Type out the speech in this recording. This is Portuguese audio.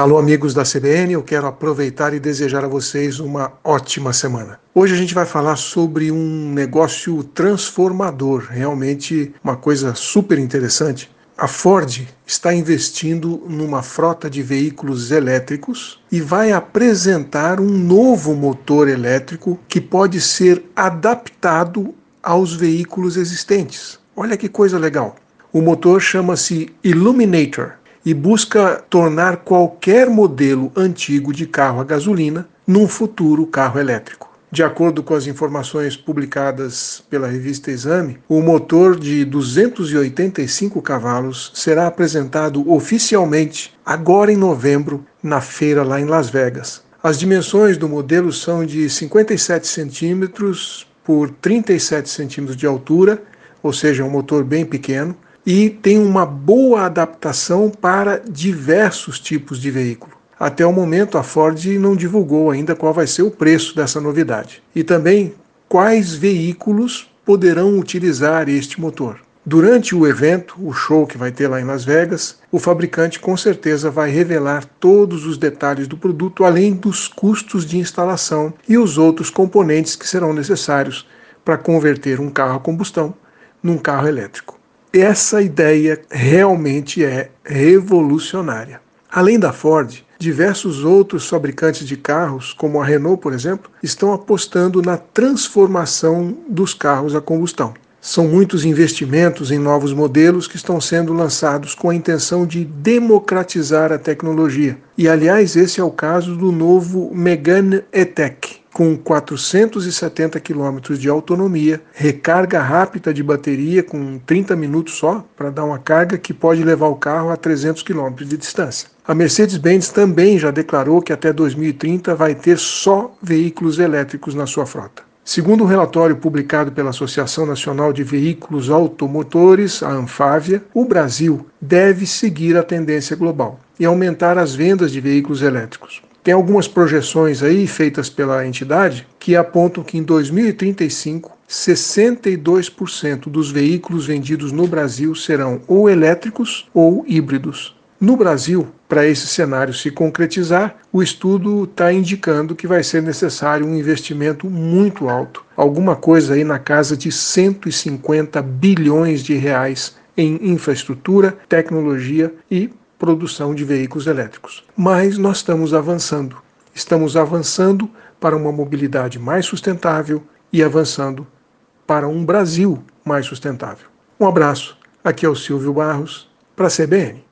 Alô, amigos da CBN, eu quero aproveitar e desejar a vocês uma ótima semana. Hoje a gente vai falar sobre um negócio transformador, realmente uma coisa super interessante. A Ford está investindo numa frota de veículos elétricos e vai apresentar um novo motor elétrico que pode ser adaptado aos veículos existentes. Olha que coisa legal. O motor chama-se Illuminator e busca tornar qualquer modelo antigo de carro a gasolina num futuro carro elétrico. De acordo com as informações publicadas pela revista Exame, o motor de 285 cavalos será apresentado oficialmente agora em novembro na feira lá em Las Vegas. As dimensões do modelo são de 57 centímetros por 37 centímetros de altura, ou seja, um motor bem pequeno e tem uma boa adaptação para diversos tipos de veículo. Até o momento, a Ford não divulgou ainda qual vai ser o preço dessa novidade e também quais veículos poderão utilizar este motor. Durante o evento, o show que vai ter lá em Las Vegas, o fabricante com certeza vai revelar todos os detalhes do produto, além dos custos de instalação e os outros componentes que serão necessários para converter um carro a combustão num carro elétrico. Essa ideia realmente é revolucionária. Além da Ford, diversos outros fabricantes de carros, como a Renault, por exemplo, estão apostando na transformação dos carros a combustão. São muitos investimentos em novos modelos que estão sendo lançados com a intenção de democratizar a tecnologia. E, aliás, esse é o caso do novo Megane E-Tech, com 470 km de autonomia, recarga rápida de bateria com 30 minutos só para dar uma carga que pode levar o carro a 300 km de distância. A Mercedes-Benz também já declarou que até 2030 vai ter só veículos elétricos na sua frota. Segundo um relatório publicado pela Associação Nacional de Veículos Automotores, a Anfávia, o Brasil deve seguir a tendência global e aumentar as vendas de veículos elétricos. Tem algumas projeções aí feitas pela entidade que apontam que em 2035 62% dos veículos vendidos no Brasil serão ou elétricos ou híbridos. No Brasil, para esse cenário se concretizar, o estudo está indicando que vai ser necessário um investimento muito alto, alguma coisa aí na casa de 150 bilhões de reais em infraestrutura, tecnologia e produção de veículos elétricos. Mas nós estamos avançando. Estamos avançando para uma mobilidade mais sustentável e avançando para um Brasil mais sustentável. Um abraço. Aqui é o Silvio Barros para a CBN.